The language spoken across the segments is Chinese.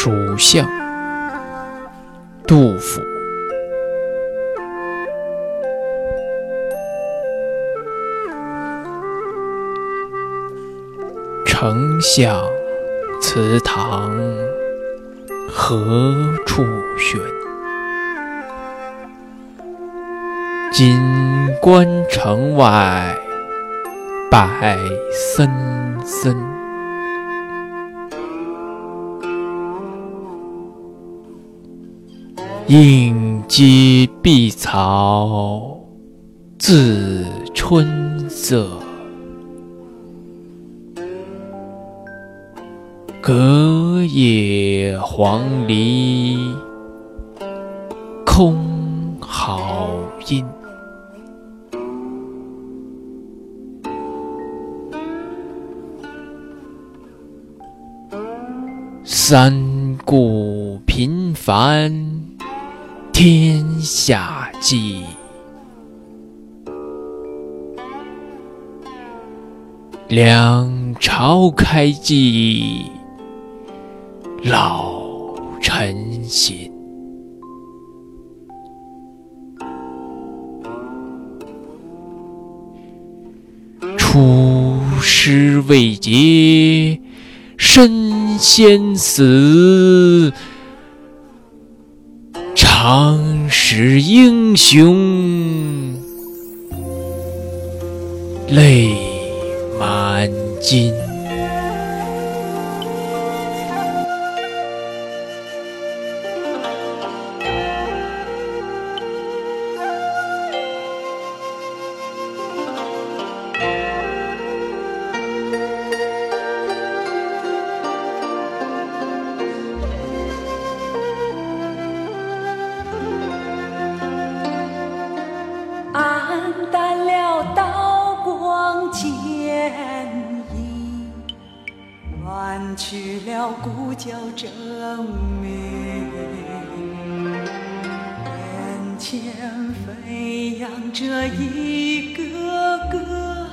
蜀相，杜甫。丞相祠堂何处寻？锦官城外柏森森。应接碧草自春色，隔野黄鹂空好音。三顾频繁。天下计，两朝开济，老臣心。出师未捷身先死。常使英雄泪满襟。去了故交争鸣，眼前飞扬着一个个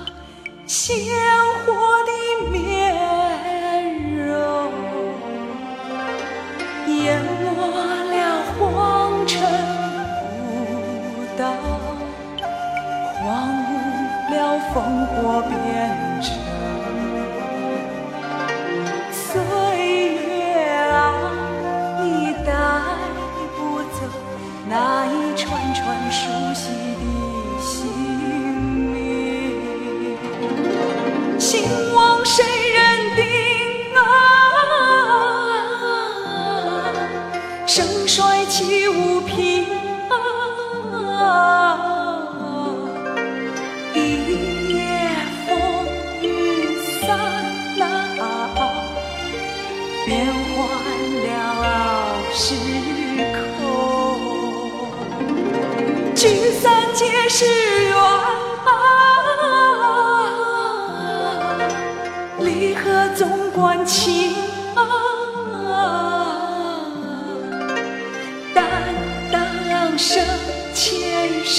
盛衰岂无凭啊？一夜风雨散啊，变换了时空。聚散皆是缘，离合总关情